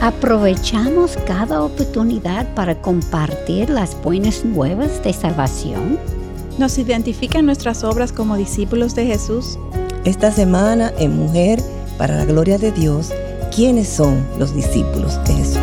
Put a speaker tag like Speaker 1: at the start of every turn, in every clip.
Speaker 1: ¿Aprovechamos cada oportunidad para compartir las buenas nuevas de salvación?
Speaker 2: ¿Nos identifican nuestras obras como discípulos de Jesús?
Speaker 3: Esta semana en Mujer para la Gloria de Dios, ¿quiénes son los discípulos de Jesús?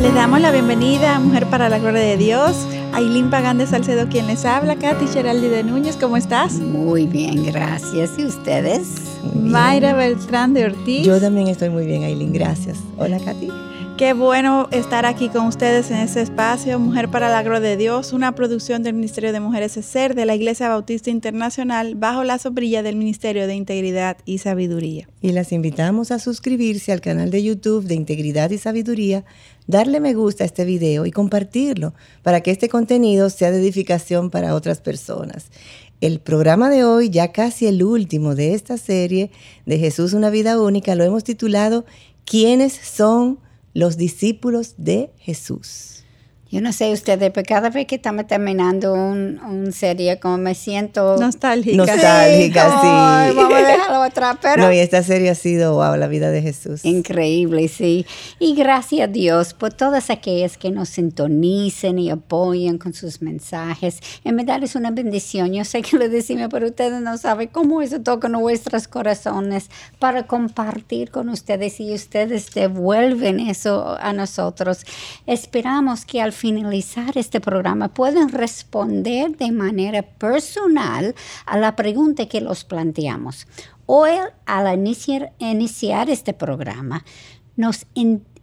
Speaker 2: Les damos la bienvenida a Mujer para la Gloria de Dios. Ailín Pagán de Salcedo quien les habla, Katy Geraldi de Núñez, ¿cómo estás?
Speaker 1: Muy bien, gracias. ¿Y ustedes?
Speaker 2: Mayra Beltrán de Ortiz.
Speaker 3: Yo también estoy muy bien, Aileen, gracias. Hola, Katy.
Speaker 2: Qué bueno estar aquí con ustedes en este espacio, Mujer para la Gloria de Dios, una producción del Ministerio de Mujeres SER de la Iglesia Bautista Internacional bajo la sombrilla del Ministerio de Integridad y Sabiduría.
Speaker 3: Y las invitamos a suscribirse al canal de YouTube de Integridad y Sabiduría, darle me gusta a este video y compartirlo para que este contenido sea de edificación para otras personas. El programa de hoy, ya casi el último de esta serie de Jesús una vida única, lo hemos titulado ¿Quiénes son los discípulos de Jesús?
Speaker 1: Yo no sé ustedes, pero cada vez que estamos terminando un, un serie, como me siento
Speaker 2: nostálgica.
Speaker 3: Nostálgica, sí.
Speaker 1: Ay, vamos a dejarlo atrás, pero...
Speaker 3: No, y esta serie ha sido, wow, la vida de Jesús.
Speaker 1: Increíble, sí. Y gracias a Dios por todas aquellas que nos sintonicen y apoyan con sus mensajes. En verdad es una bendición. Yo sé que lo decimos, pero ustedes no saben cómo eso toca nuestros corazones para compartir con ustedes y ustedes devuelven eso a nosotros. Esperamos que al finalizar este programa pueden responder de manera personal a la pregunta que los planteamos. Hoy, al iniciar, iniciar este programa, nos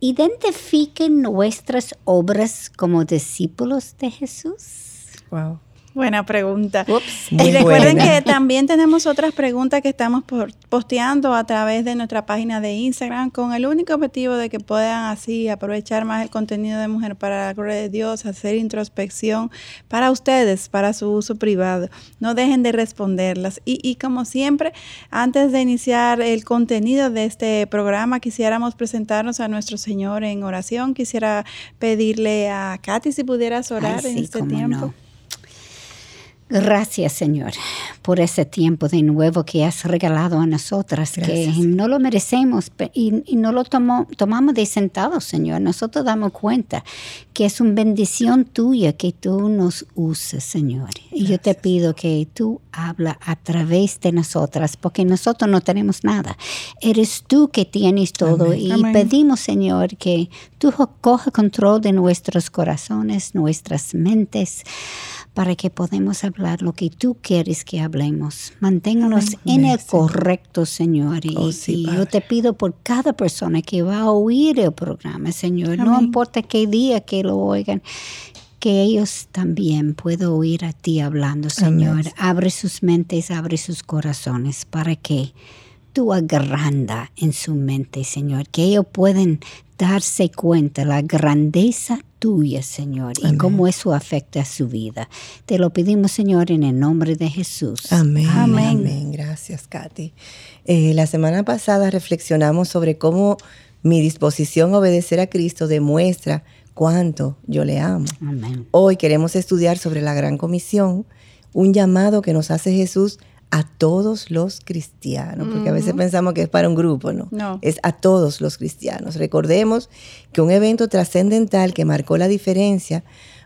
Speaker 1: identifiquen nuestras obras como discípulos de Jesús.
Speaker 3: Wow.
Speaker 2: Buena pregunta.
Speaker 1: Ups.
Speaker 2: Y recuerden que también tenemos otras preguntas que estamos posteando a través de nuestra página de Instagram con el único objetivo de que puedan así aprovechar más el contenido de Mujer para la Gloria de Dios, hacer introspección para ustedes, para su uso privado. No dejen de responderlas. Y, y como siempre, antes de iniciar el contenido de este programa, quisiéramos presentarnos a nuestro Señor en oración. Quisiera pedirle a Katy si pudieras orar
Speaker 1: Ay,
Speaker 2: en este tiempo.
Speaker 1: no. Gracias, Señor, por ese tiempo de nuevo que has regalado a nosotras, que
Speaker 3: Gracias.
Speaker 1: no lo merecemos y, y no lo tomo- tomamos de sentado, Señor. Nosotros damos cuenta que es una bendición tuya que tú nos uses, Señor. Y yo te pido que tú habla a través de nosotras, porque nosotros no tenemos nada. Eres tú que tienes todo
Speaker 3: Amén.
Speaker 1: y
Speaker 2: Amén.
Speaker 1: pedimos, Señor, que tú coja control de nuestros corazones, nuestras mentes para que podamos hablar lo que tú quieres que hablemos. Manténganos en el correcto, Señor. Y,
Speaker 3: Oh, sí,
Speaker 1: y yo te pido por cada persona que va a oír el programa, Señor, no importa qué día que lo oigan, que ellos también puedan oír a ti hablando, Señor.
Speaker 3: Amén.
Speaker 1: Abre sus mentes, abre sus corazones para que tú agranda en su mente, Señor, que ellos pueden darse cuenta la grandeza tuya, Señor, y cómo eso afecta a su vida. Te lo pedimos, Señor, en el nombre de Jesús.
Speaker 3: Amén.
Speaker 2: Amén.
Speaker 3: Amén. Gracias, Katy. Eh, la semana pasada reflexionamos sobre cómo mi disposición a obedecer a Cristo demuestra cuánto yo le amo.
Speaker 1: Amén.
Speaker 3: Hoy queremos estudiar sobre la gran comisión, un llamado que nos hace Jesús a todos los cristianos, porque a veces pensamos que es para un grupo, ¿no?
Speaker 2: No.
Speaker 3: Es a todos los cristianos. Recordemos que un evento trascendental que marcó la diferencia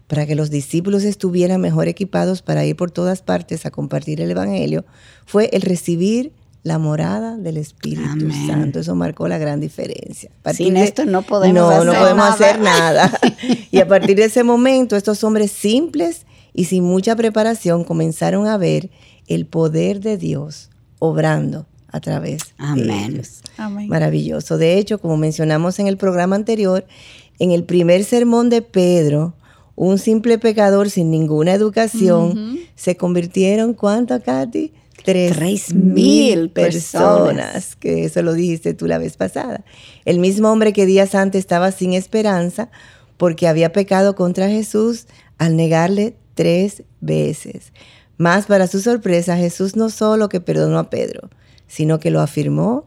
Speaker 3: para que los discípulos estuvieran mejor equipados para ir por todas partes a compartir el Evangelio fue el recibir la morada del Espíritu
Speaker 1: Amén.
Speaker 3: Santo. Eso marcó la gran diferencia.
Speaker 1: Sin
Speaker 3: de-
Speaker 1: esto no podemos
Speaker 3: no,
Speaker 1: hacer
Speaker 3: no podemos
Speaker 1: nada.
Speaker 3: hacer nada. y a partir de ese momento, estos hombres simples y sin mucha preparación comenzaron a ver el poder de Dios obrando a través de
Speaker 1: Amén.
Speaker 3: ellos.
Speaker 2: Amén.
Speaker 3: Maravilloso. De hecho, como mencionamos en el programa anterior, en el primer sermón de Pedro, un simple pecador sin ninguna educación, se convirtieron, ¿cuánto, Katy? Tres,
Speaker 1: Tres mil
Speaker 3: personas,
Speaker 1: personas.
Speaker 3: que eso lo dijiste tú la vez pasada. El mismo hombre que días antes estaba sin esperanza porque había pecado contra Jesús al negarle tres veces. Más para su sorpresa, Jesús no solo que perdonó a Pedro, sino que lo afirmó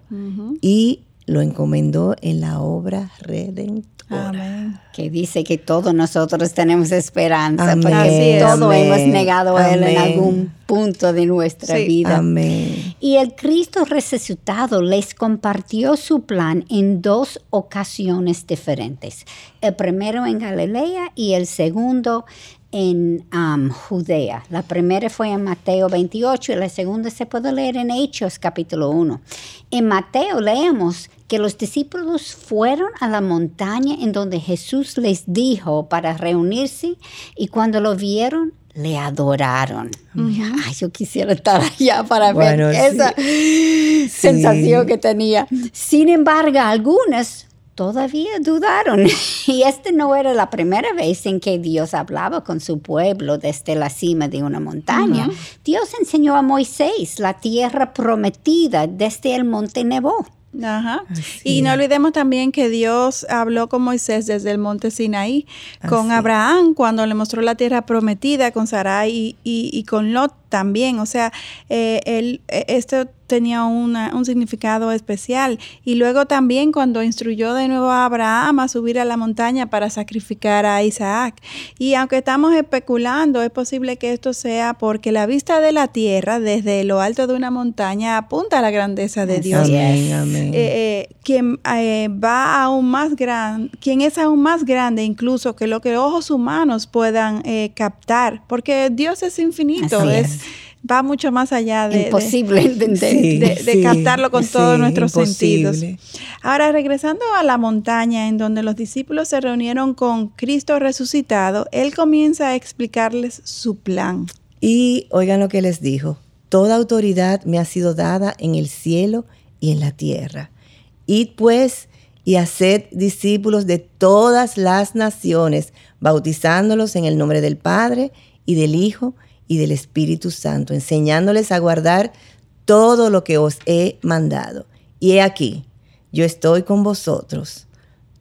Speaker 3: y lo encomendó en la obra redentora.
Speaker 2: Amén.
Speaker 1: que dice que todos nosotros tenemos esperanza,
Speaker 3: Amén,
Speaker 1: porque todos
Speaker 3: amén,
Speaker 1: hemos negado a Él en algún punto de nuestra
Speaker 2: Sí,
Speaker 1: vida.
Speaker 3: Amén.
Speaker 1: Y el Cristo resucitado les compartió su plan en dos ocasiones diferentes. El primero en Galilea y el segundo en um, Judea. La primera fue en Mateo 28 y la segunda se puede leer en Hechos capítulo 1. En Mateo leemos que los discípulos fueron a la montaña en donde Jesús les dijo para reunirse y cuando lo vieron le adoraron. Ay, yo quisiera estar allá para
Speaker 3: Bueno,
Speaker 1: ver
Speaker 3: sí.
Speaker 1: esa sensación que tenía. Sin embargo, algunas todavía dudaron. Y esta no era la primera vez en que Dios hablaba con su pueblo desde la cima de una montaña. Dios enseñó a Moisés la tierra prometida desde el monte Nebo.
Speaker 2: Ajá.
Speaker 3: Así
Speaker 2: Y no olvidemos también que Dios habló con Moisés desde el monte Sinaí, con
Speaker 3: Así.
Speaker 2: Abraham cuando le mostró la tierra prometida, con Sarai y, y- y con Lot también. O sea, eh, él, eh, esto tenía una- un significado especial. Y luego también cuando instruyó de nuevo a Abraham a subir a la montaña para sacrificar a Isaac. Y aunque estamos especulando, es posible que esto sea porque la vista de la tierra desde lo alto de una montaña apunta a la grandeza de Dios
Speaker 3: Amén, amén.
Speaker 2: eh, eh, quien eh, va aún más grande, quien es aún más grande incluso que lo que ojos humanos puedan eh, captar, porque Dios es infinito,
Speaker 1: Así
Speaker 2: es,
Speaker 1: es.
Speaker 2: Va mucho más allá de, de-
Speaker 1: Imposible.
Speaker 3: Sí,
Speaker 2: de- de
Speaker 3: sí,
Speaker 2: captarlo con todos nuestros
Speaker 3: imposible.
Speaker 2: sentidos. Ahora, regresando a la montaña en donde los discípulos se reunieron con Cristo resucitado, Él comienza a explicarles su plan.
Speaker 3: Y oigan lo que les dijo. Toda autoridad me ha sido dada en el cielo y en la tierra. Id pues y haced discípulos de todas las naciones, bautizándolos en el nombre del Padre y del Hijo y del Espíritu Santo, enseñándoles a guardar todo lo que os he mandado. Y he aquí, yo estoy con vosotros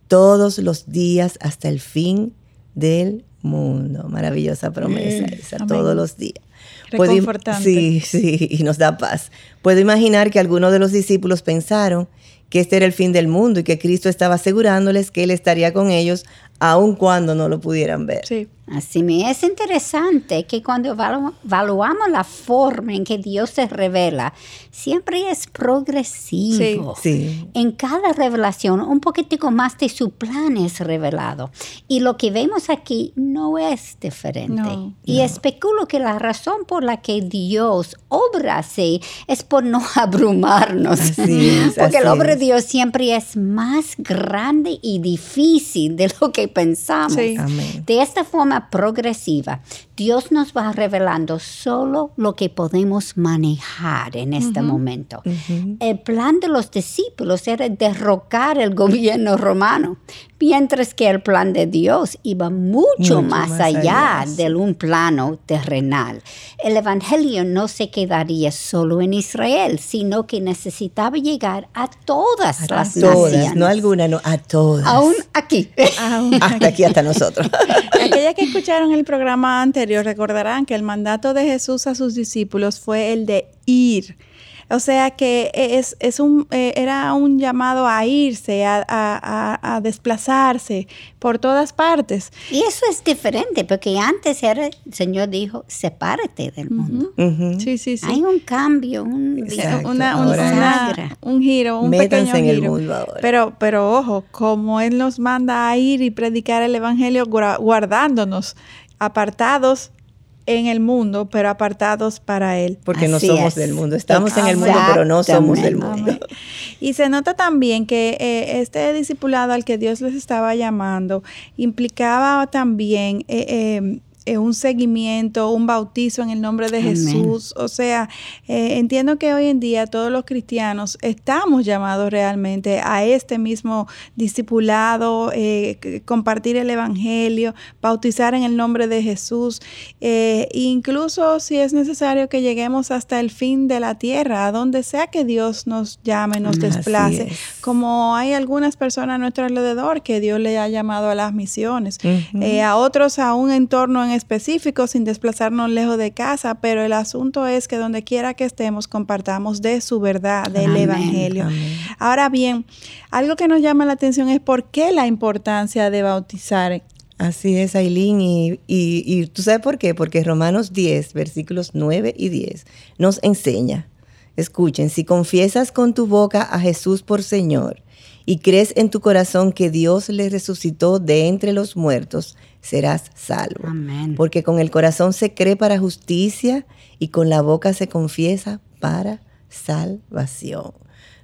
Speaker 3: todos los días hasta el fin del mundo. Maravillosa promesa esa,
Speaker 2: amén.
Speaker 3: todos los días.
Speaker 2: Reconfortante.
Speaker 3: Sí, sí, y nos da paz. Puedo imaginar que algunos de los discípulos pensaron que este era el fin del mundo y que Cristo estaba asegurándoles que Él estaría con ellos aun cuando no lo pudieran ver.
Speaker 2: Sí.
Speaker 1: Así me es interesante que cuando evalu- evaluamos la forma en que Dios se revela, siempre es progresivo.
Speaker 3: Sí.
Speaker 1: En cada revelación, un poquitico más de su plan es revelado. Y lo que vemos aquí no es diferente.
Speaker 2: No.
Speaker 1: y especulo que la razón por la que Dios obra así es por no abrumarnos.
Speaker 3: Así es,
Speaker 1: Porque
Speaker 3: así
Speaker 1: la obra
Speaker 3: es.
Speaker 1: de Dios siempre es más grande y difícil de lo que pensamos.
Speaker 2: Sí.
Speaker 1: De esta forma progresiva, Dios nos va revelando solo lo que podemos manejar en este momento. El plan de los discípulos era derrocar el gobierno romano, mientras que el plan de Dios iba mucho,
Speaker 3: Mucho
Speaker 1: más,
Speaker 3: más
Speaker 1: allá, de un plano terrenal. El Evangelio no se quedaría solo en Israel, sino que necesitaba llegar a todas
Speaker 3: A
Speaker 1: las
Speaker 3: todas,
Speaker 1: naciones.
Speaker 3: no alguna, no, a todas.
Speaker 1: Aún aquí.
Speaker 3: Hasta aquí, hasta nosotros.
Speaker 2: Aquellas que escucharon el programa anterior recordarán que el mandato de Jesús a sus discípulos fue el de ir. O sea que es, es un, eh, era un llamado a irse, a, a- a- a desplazarse por todas partes.
Speaker 1: Y eso es diferente, porque antes era, el Señor dijo, sepárate del mundo.
Speaker 3: Ujú.
Speaker 2: Sí, sí, sí.
Speaker 1: Hay un cambio, un.
Speaker 2: Una- una- un giro, un
Speaker 3: Métanse
Speaker 2: pequeño
Speaker 3: en el
Speaker 2: giro.
Speaker 3: mundo ahora.
Speaker 2: Pero, pero ojo, como Él nos manda a ir y predicar el Evangelio guardándonos, apartados en el mundo, pero apartados para Él.
Speaker 3: Porque no somos
Speaker 1: es.
Speaker 3: del mundo. Estamos en el mundo, pero no somos del mundo.
Speaker 2: Amén. Y se nota también que eh, este discipulado al que Dios les estaba llamando implicaba también eh, eh, eh, un seguimiento, un bautizo en el nombre de
Speaker 1: Amén.
Speaker 2: Jesús. O sea, eh, entiendo que hoy en día todos los cristianos estamos llamados realmente a este mismo discipulado, eh, compartir el Evangelio, bautizar en el nombre de Jesús, eh, incluso si es necesario que lleguemos hasta el fin de la tierra, a donde sea que Dios nos llame, nos
Speaker 3: Así
Speaker 2: desplace,
Speaker 3: es.
Speaker 2: como hay algunas personas a nuestro alrededor que Dios le ha llamado a las misiones, a otros a un entorno en específico sin desplazarnos lejos de casa, pero el asunto es que donde quiera que estemos compartamos de su verdad, del Evangelio. Ahora bien, algo que nos llama la atención es por qué la importancia de bautizar.
Speaker 3: Así es, Aileen, y, y, y tú sabes por qué, porque Romanos 10, versículos 9 y 10 nos enseña, escuchen, si confiesas con tu boca a Jesús por Señor, y crees en tu corazón que Dios le resucitó de entre los muertos, serás salvo.
Speaker 1: Amén.
Speaker 3: Porque con el corazón se cree para justicia y con la boca se confiesa para salvación.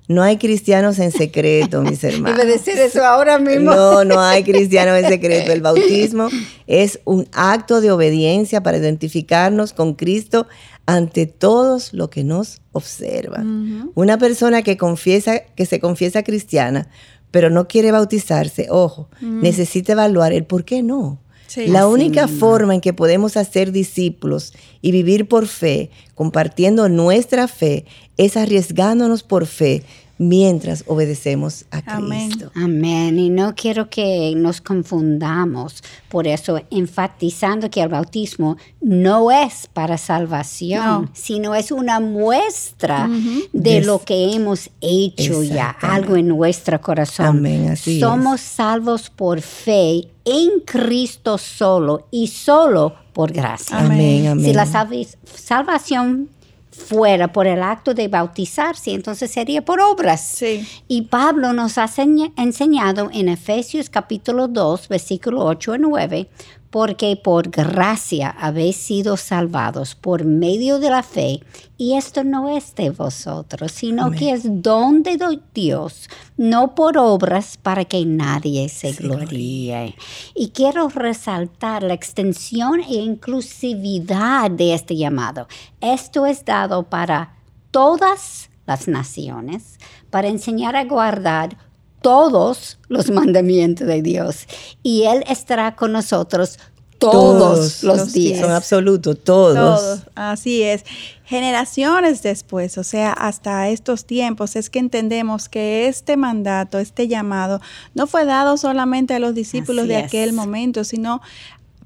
Speaker 3: No hay cristianos en secreto, mis hermanos.
Speaker 1: A decir eso ahora mismo.
Speaker 3: No, no hay cristianos en secreto. El bautismo es un acto de obediencia para identificarnos con Cristo ante todos los que nos observan. Una persona que confiesa, que se confiesa cristiana, pero no quiere bautizarse, ojo, necesita evaluar el por qué no. La única forma en que podemos hacer discípulos y vivir por fe, compartiendo nuestra fe, es arriesgándonos por fe mientras obedecemos a Cristo.
Speaker 1: Amén. Y no quiero que nos confundamos. Por eso, enfatizando que el bautismo no es para salvación, sino es una muestra de lo que hemos hecho ya, algo en nuestro corazón.
Speaker 3: Amén. Así
Speaker 1: Somos salvos por fe en Cristo solo y solo por gracia.
Speaker 3: Amén, amén.
Speaker 1: Si la salvación fuera por el acto de bautizarse, entonces sería por obras.
Speaker 2: Sí.
Speaker 1: Y Pablo nos ha enseñado en Efesios capítulo 2, versículo 8 y 9, porque por gracia habéis sido salvados por medio de la fe, y esto no es de vosotros, sino que es don de Dios, no por obras para que nadie se gloríe. Y quiero resaltar la extensión e inclusividad de este llamado. Esto es dado para todas las naciones, para enseñar a guardar todos los mandamientos de Dios y Él estará con nosotros todos, los, días.
Speaker 3: Son absolutos, todos. todos.
Speaker 2: Así es. Generaciones después, o sea, hasta estos tiempos, es que entendemos que este mandato, este llamado, no fue dado solamente a los discípulos de aquel momento, sino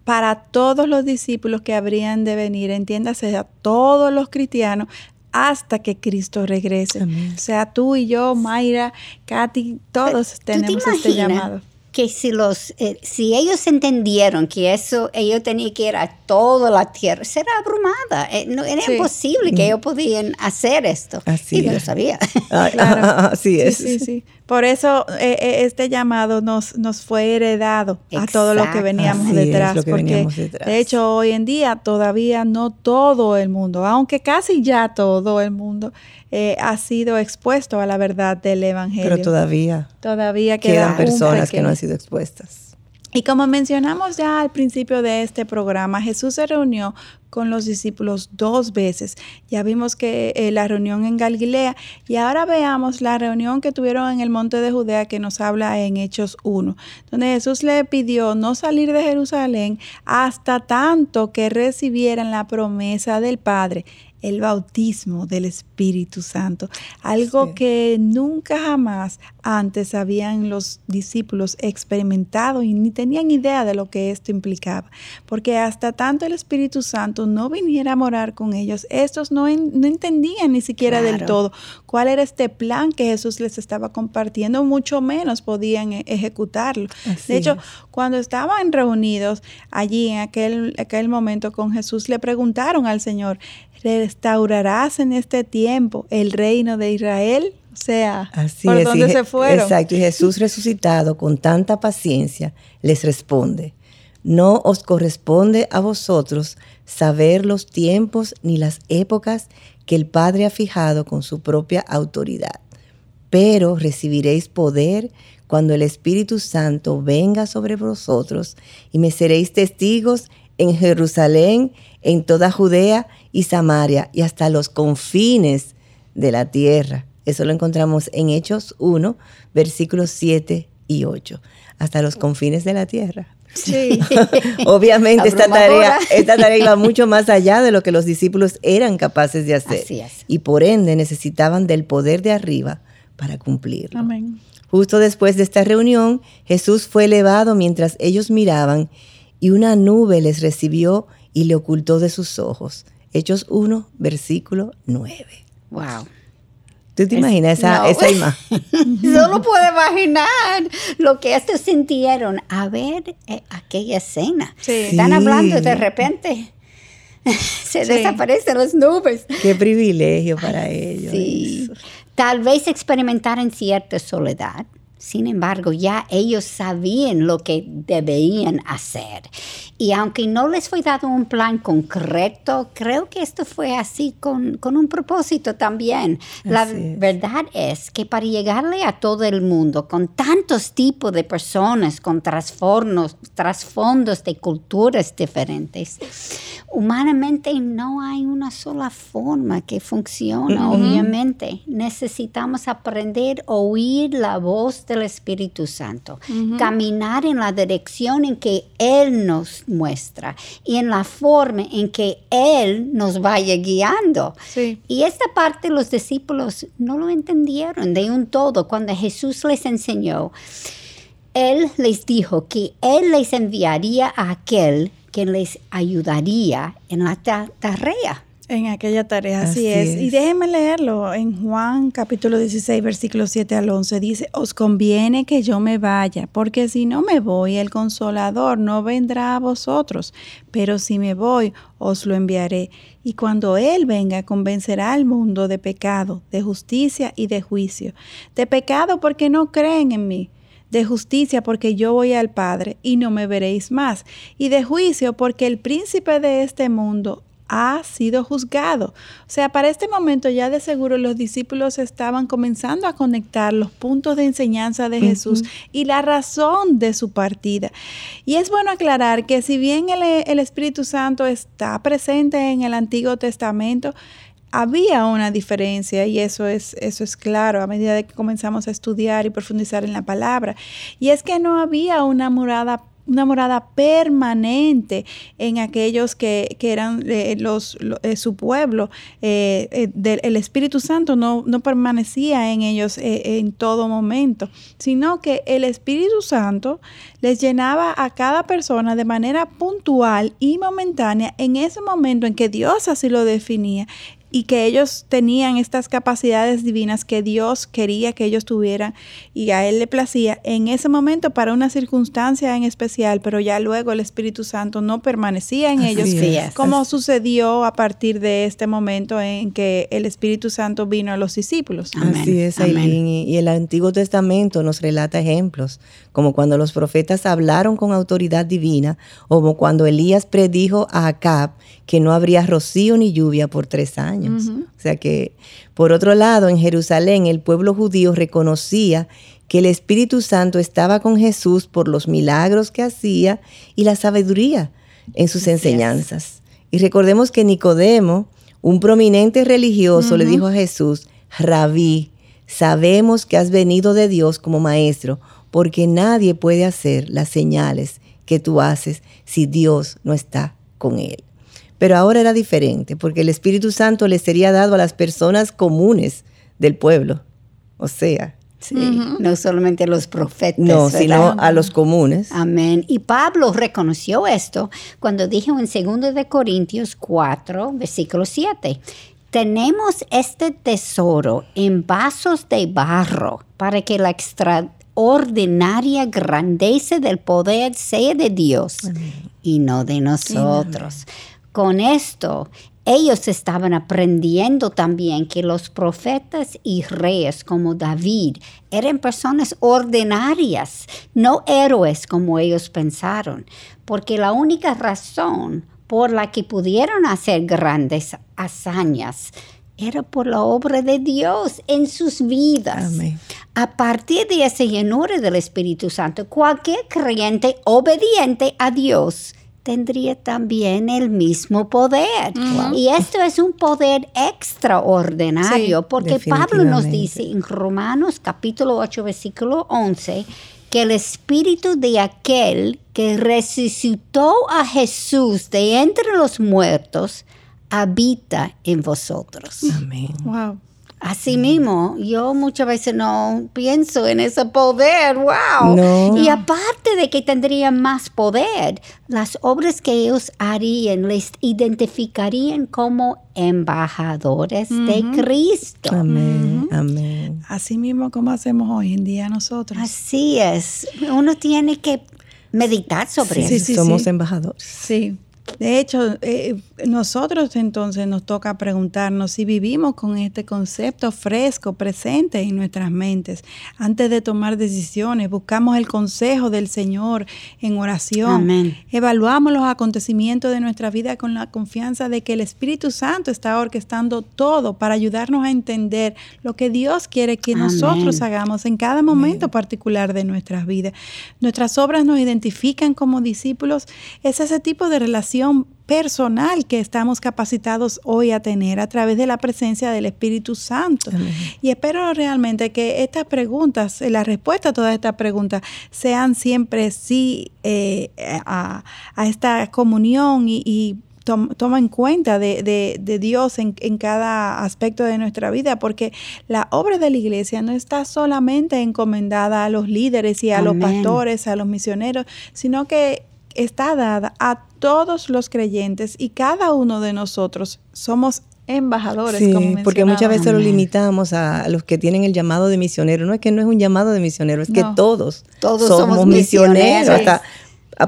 Speaker 2: para todos los discípulos que habrían de venir, entiéndase, a todos los cristianos, hasta que Cristo regrese. O sea, tú y yo, Mayra, Katy, todos tenemos este llamado.
Speaker 1: que si los eh, si ellos entendieron que eso ellos tenían que ir a toda la tierra será abrumada. Eh, no, era imposible que mm. ellos podían hacer esto.
Speaker 3: Así
Speaker 1: y lo sabía.
Speaker 3: Así es.
Speaker 2: sí, sí, por eso eh, este llamado nos nos fue heredado a todo lo que veníamos detrás porque de hecho hoy en día todavía no todo el mundo aunque casi ya todo el mundo eh, ha sido expuesto a la verdad del Evangelio.
Speaker 3: Pero todavía.
Speaker 2: Todavía
Speaker 3: quedan personas que no han sido expuestas.
Speaker 2: Y como mencionamos ya al principio de este programa, Jesús se reunió con los discípulos dos veces. Ya vimos que eh, la reunión en Galilea y ahora veamos la reunión que tuvieron en el monte de Judea que nos habla en Hechos 1, donde Jesús le pidió no salir de Jerusalén hasta tanto que recibieran la promesa del Padre el bautismo del Espíritu Santo, algo que nunca jamás antes habían los discípulos experimentado y ni tenían idea de lo que esto implicaba, porque hasta tanto el Espíritu Santo no viniera a morar con ellos, estos no, no entendían ni siquiera del todo cuál era este plan que Jesús les estaba compartiendo, mucho menos podían e, ejecutarlo. de hecho, cuando estaban reunidos allí en aquel, aquel momento con Jesús, le preguntaron al Señor, restaurarás en este tiempo el reino de Israel? O sea, ¿por dónde se fueron?
Speaker 3: Exacto, y Jesús resucitado con tanta paciencia les responde, no os corresponde a vosotros saber los tiempos ni las épocas que el Padre ha fijado con su propia autoridad, pero recibiréis poder cuando el Espíritu Santo venga sobre vosotros y me seréis testigos en Jerusalén, en toda Judea y Samaria y hasta los confines de la tierra. Eso lo encontramos en Hechos 1, versículos 7 y 8. Hasta los confines de la tierra.
Speaker 2: Sí.
Speaker 3: Obviamente esta tarea, esta tarea iba mucho más allá de lo que los discípulos eran capaces de hacer. Y por ende necesitaban del poder de arriba para cumplirlo.
Speaker 2: Amén.
Speaker 3: Justo después de esta reunión, Jesús fue elevado mientras ellos miraban y una nube les recibió y le ocultó de sus ojos. Hechos 1, versículo 9.
Speaker 1: Wow.
Speaker 3: ¿Tú te imaginas esa,
Speaker 1: no.
Speaker 3: esa imagen?
Speaker 1: Solo puedo imaginar lo que estos sintieron a ver eh, aquella escena.
Speaker 2: Sí.
Speaker 1: Están hablando y de repente se
Speaker 2: Sí.
Speaker 1: desaparecen las nubes.
Speaker 3: Qué privilegio para ellos.
Speaker 1: Sí. Tal vez experimentaron cierta soledad. Sin embargo, ya ellos sabían lo que debían hacer. Y aunque no les fue dado un plan concreto, creo que esto fue así con, con un propósito también. La
Speaker 3: es.
Speaker 1: verdad es que para llegarle a todo el mundo, con tantos tipos de personas, con trasfondos, trasfondos de culturas diferentes, humanamente no hay una sola forma que funciona, obviamente. Necesitamos aprender a oír la voz del Espíritu Santo, caminar en la dirección en que Él nos muestra y en la forma en que Él nos vaya guiando.
Speaker 2: Sí.
Speaker 1: Y esta parte los discípulos no lo entendieron de un todo cuando Jesús les enseñó. Él les dijo que Él les enviaría a aquel que les ayudaría en la ta- tarea.
Speaker 2: En aquella tarea, así,
Speaker 3: Así
Speaker 2: es. Y déjenme leerlo. En Juan capítulo 16, versículos 7 al 11, dice, os conviene que yo me vaya, porque si no me voy, el consolador no vendrá a vosotros, pero si me voy, os lo enviaré. Y cuando Él venga, convencerá al mundo de pecado, de justicia y de juicio. De pecado porque no creen en mí de justicia porque yo voy al Padre y no me veréis más, y de juicio porque el príncipe de este mundo ha sido juzgado. O sea, para este momento ya de seguro los discípulos estaban comenzando a conectar los puntos de enseñanza de Jesús y la razón de su partida. Y es bueno aclarar que si bien el, el Espíritu Santo está presente en el Antiguo Testamento, había una diferencia y eso es, eso es claro a medida de que comenzamos a estudiar y profundizar en la palabra. Y es que no había una morada una morada permanente en aquellos que, que eran eh, los, lo- eh, su pueblo. Eh, el Espíritu Santo no, no permanecía en ellos en todo momento, sino que el Espíritu Santo les llenaba a cada persona de manera puntual y momentánea en ese momento en que Dios así lo definía y que ellos tenían estas capacidades divinas que Dios quería que ellos tuvieran y a Él le placía en ese momento para una circunstancia en especial, pero ya luego el Espíritu Santo no permanecía en
Speaker 3: Así
Speaker 2: ellos,
Speaker 1: es.
Speaker 2: como sucedió a partir de este momento en que el Espíritu Santo vino a los discípulos.
Speaker 1: Amén,
Speaker 3: Así es,
Speaker 1: amén.
Speaker 3: Aileen. Y, y el Antiguo Testamento nos relata ejemplos, como cuando los profetas hablaron con autoridad divina, o como cuando Elías predijo a Acab que no habría rocío ni lluvia por tres años. O sea que, por otro lado, en Jerusalén el pueblo judío reconocía que el Espíritu Santo estaba con Jesús por los milagros que hacía y la sabiduría en sus enseñanzas. Y recordemos que Nicodemo, un prominente religioso, le dijo a Jesús, Rabí, sabemos que has venido de Dios como maestro, porque nadie puede hacer las señales que tú haces si Dios no está con él. Pero ahora era diferente, porque el Espíritu Santo le sería dado a las personas comunes del pueblo. O sea,
Speaker 1: Sí, no solamente los profetas.
Speaker 3: no,
Speaker 1: ¿verdad?
Speaker 3: sino a los comunes.
Speaker 1: Amén. Y Pablo reconoció esto cuando dijo en 2 de Corintios 4, versículo 7. Tenemos este tesoro en vasos de barro para que la extraordinaria grandeza del poder sea de Dios y no de nosotros. Con esto, ellos estaban aprendiendo también que los profetas y reyes como David eran personas ordinarias, no héroes como ellos pensaron, porque la única razón por la que pudieron hacer grandes hazañas era por la obra de Dios en sus vidas.
Speaker 3: Amén.
Speaker 1: A partir de esa llenura del Espíritu Santo, cualquier creyente obediente a Dios tendría también el mismo poder. Y esto es un poder extraordinario,
Speaker 2: Sí,
Speaker 1: porque Pablo nos dice en Romanos capítulo 8, versículo 11, que el espíritu de aquel que resucitó a Jesús de entre los muertos habita en vosotros.
Speaker 3: Amén.
Speaker 2: Wow.
Speaker 1: Así mismo, yo muchas veces no pienso en ese poder, wow.
Speaker 3: No.
Speaker 1: Y aparte de que tendrían más poder, las obras que ellos harían les identificarían como embajadores de Cristo.
Speaker 3: Amén, amén.
Speaker 2: Así mismo como hacemos hoy en día nosotros.
Speaker 1: Así es, uno tiene que meditar sobre
Speaker 2: Sí,
Speaker 1: eso.
Speaker 2: sí,
Speaker 3: Somos
Speaker 2: sí.
Speaker 3: embajadores.
Speaker 2: Sí. De hecho, eh, nosotros entonces nos toca preguntarnos si vivimos con este concepto fresco, presente en nuestras mentes. Antes de tomar decisiones, buscamos el consejo del Señor en oración.
Speaker 1: Amén.
Speaker 2: Evaluamos los acontecimientos de nuestra vida con la confianza de que el Espíritu Santo está orquestando todo para ayudarnos a entender lo que Dios quiere que
Speaker 1: Amén.
Speaker 2: nosotros hagamos en cada momento particular de nuestras vidas. Nuestras obras nos identifican como discípulos. Es ese tipo de relación personal que estamos capacitados hoy a tener a través de la presencia del Espíritu Santo. Y espero realmente que estas preguntas, eh, la respuesta a todas estas preguntas, sean siempre sí eh, a, a esta comunión y, y tom- toma en cuenta de, de- de Dios en, en cada aspecto de nuestra vida, porque la obra de la iglesia no está solamente encomendada a los líderes y a los pastores, a los misioneros, sino que está dada a todos los creyentes y cada uno de nosotros somos embajadores,
Speaker 3: Sí,
Speaker 2: como
Speaker 3: porque muchas veces lo limitamos a, los que tienen el llamado de misionero. No es que no es un llamado de misionero, es que todos,
Speaker 1: Todos
Speaker 3: somos,
Speaker 1: somos
Speaker 3: misioneros.
Speaker 1: misioneros.
Speaker 3: Hasta, a-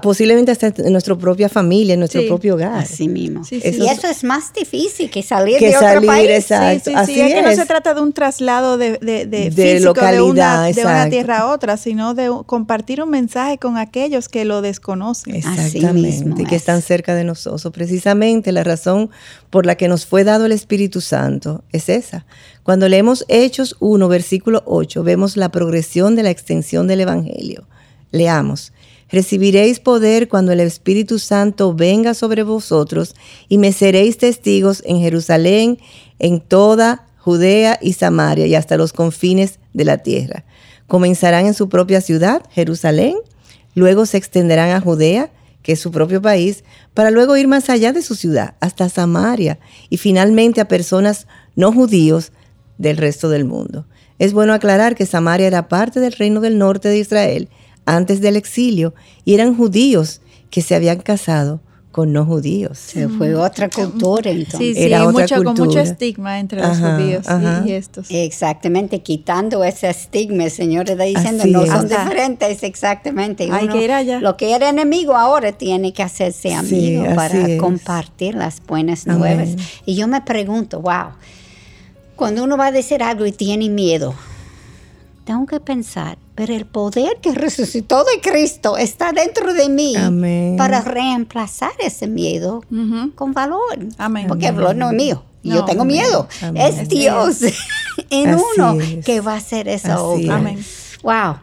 Speaker 3: posiblemente hasta en nuestra propia familia, en nuestro
Speaker 2: Sí.
Speaker 3: propio hogar.
Speaker 1: Así mismo.
Speaker 2: Sí, sí,
Speaker 1: y eso es más difícil que salir
Speaker 3: Que
Speaker 1: de otro
Speaker 3: salir,
Speaker 1: país.
Speaker 3: exacto.
Speaker 2: Sí, sí,
Speaker 3: Así
Speaker 2: sí, es que no se trata de un traslado de, de, de
Speaker 3: De
Speaker 2: físico de,
Speaker 3: localidad,
Speaker 2: una, de una tierra a otra, sino de compartir un mensaje con aquellos que lo desconocen.
Speaker 1: Así
Speaker 3: Exactamente,
Speaker 1: mismo
Speaker 3: que
Speaker 1: es.
Speaker 3: están cerca de nosotros. Precisamente la razón por la que nos fue dado el Espíritu Santo es esa. Cuando leemos Hechos 1, versículo 8, vemos la progresión de la extensión del Evangelio. Leamos. Recibiréis poder cuando el Espíritu Santo venga sobre vosotros y me seréis testigos en Jerusalén, en toda Judea y Samaria y hasta los confines de la tierra. Comenzarán en su propia ciudad, Jerusalén, luego se extenderán a Judea, que es su propio país, para luego ir más allá de su ciudad, hasta Samaria, y finalmente a personas no judíos del resto del mundo. Es bueno aclarar que Samaria era parte del reino del norte de Israel antes del exilio y eran judíos que se habían casado con no judíos.
Speaker 1: Se fue otra cultura entonces.
Speaker 2: Sí, sí,
Speaker 3: Era otra
Speaker 2: mucho, con mucho
Speaker 3: cultura.
Speaker 2: estigma entre los
Speaker 3: Ajá,
Speaker 2: judíos y-
Speaker 3: ajá.
Speaker 2: y, estos.
Speaker 1: Exactamente, quitando ese estigma, el Señor está diciendo,
Speaker 3: Así
Speaker 1: no
Speaker 3: es.
Speaker 1: son
Speaker 2: Ajá.
Speaker 1: diferentes, exactamente.
Speaker 2: Hay que ir allá.
Speaker 1: Lo que era enemigo ahora tiene que hacerse amigo
Speaker 3: así
Speaker 1: para
Speaker 3: es.
Speaker 1: compartir las buenas
Speaker 3: Amén.
Speaker 1: nuevas. Y yo me pregunto, wow, cuando uno va a decir algo y tiene miedo, tengo que pensar, pero el poder que resucitó de Cristo está dentro de mí
Speaker 3: Amén.
Speaker 1: para reemplazar ese miedo con valor.
Speaker 2: Amén.
Speaker 1: Porque el valor no es mío. Yo
Speaker 2: No,
Speaker 1: tengo
Speaker 2: amén.
Speaker 1: miedo.
Speaker 3: Amén.
Speaker 1: Es
Speaker 3: Es
Speaker 1: Dios en
Speaker 3: Así
Speaker 1: uno
Speaker 3: es.
Speaker 1: que va a hacer esa
Speaker 3: Así
Speaker 1: obra.
Speaker 3: es.
Speaker 2: Amén.
Speaker 1: Wow.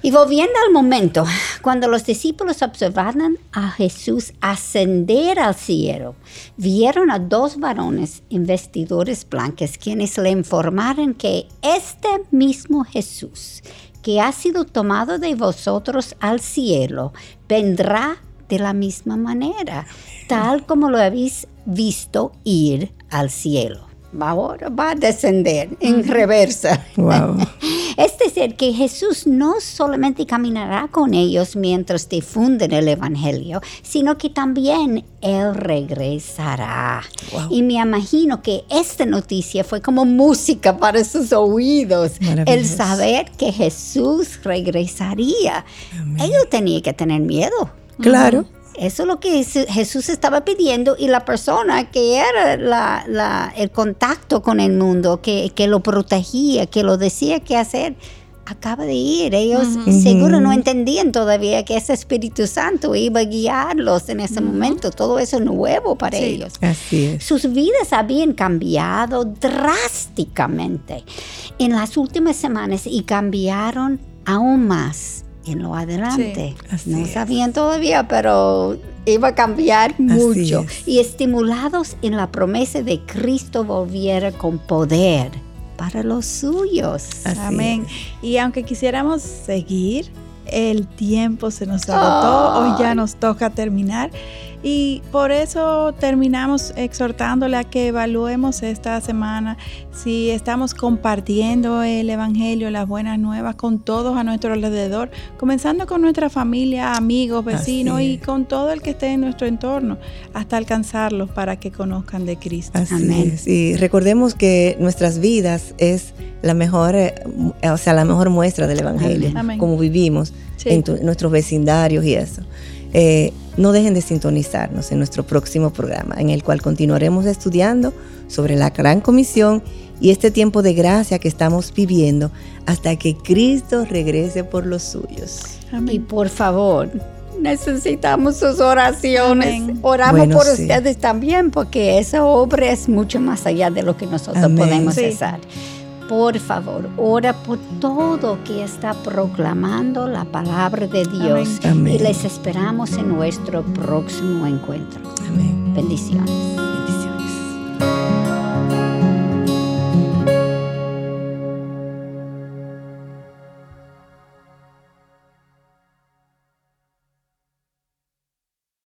Speaker 1: Y volviendo al momento, cuando los discípulos observaron a Jesús ascender al cielo, vieron a dos varones en vestidores blancas quienes le informaron que este mismo Jesús, que ha sido tomado de vosotros al cielo, vendrá de la misma manera, tal como lo habéis visto ir al cielo. Ahora va a descender en reversa.
Speaker 3: Wow.
Speaker 1: Es decir, que Jesús no solamente caminará con ellos mientras difunden el Evangelio, sino que también Él regresará.
Speaker 3: Wow.
Speaker 1: Y me imagino que esta noticia fue como música para sus oídos. El saber que Jesús regresaría. Ellos tenían que tener miedo.
Speaker 3: Claro.
Speaker 1: Eso es lo que Jes- Jesús estaba pidiendo y la persona que era la- la- el contacto con el mundo, que, que lo protegía, que lo decía qué hacer, acaba de ir. Ellos seguro no entendían todavía que ese Espíritu Santo iba a guiarlos en ese momento. Todo eso es nuevo para
Speaker 2: Sí.
Speaker 1: ellos.
Speaker 3: Así es.
Speaker 1: Sus vidas habían cambiado drásticamente en las últimas semanas y cambiaron aún más en lo adelante.
Speaker 3: Sí,
Speaker 1: no
Speaker 3: es.
Speaker 1: sabían todavía, pero iba a cambiar mucho.
Speaker 3: es.
Speaker 1: Y estimulados en la promesa de Cristo volviera con poder para los suyos.
Speaker 3: Así
Speaker 2: Amén. Y aunque quisiéramos seguir, el tiempo se nos agotó, hoy ya nos toca terminar. Y por eso terminamos exhortándole a que evaluemos esta semana si estamos compartiendo el Evangelio, las buenas nuevas con todos a nuestro alrededor, comenzando con nuestra familia, amigos, vecinos y con todo el que esté en nuestro entorno, hasta alcanzarlos para que conozcan de Cristo.
Speaker 3: Así Es. Y recordemos que nuestras vidas es la mejor, eh, o sea, la mejor muestra del Evangelio, como vivimos en nuestros vecindarios y eso. Eh, no dejen de sintonizarnos en nuestro próximo programa, en el cual continuaremos estudiando sobre la gran comisión y este tiempo de gracia que estamos viviendo hasta que Cristo regrese por los suyos.
Speaker 1: Y por favor, necesitamos sus oraciones. Oramos por ustedes también, porque esa obra es mucho más allá de lo que nosotros podemos hacer por favor, ora por todo que está proclamando la palabra de Dios. Amén. Y les esperamos en nuestro próximo encuentro. Amén. Bendiciones. Bendiciones.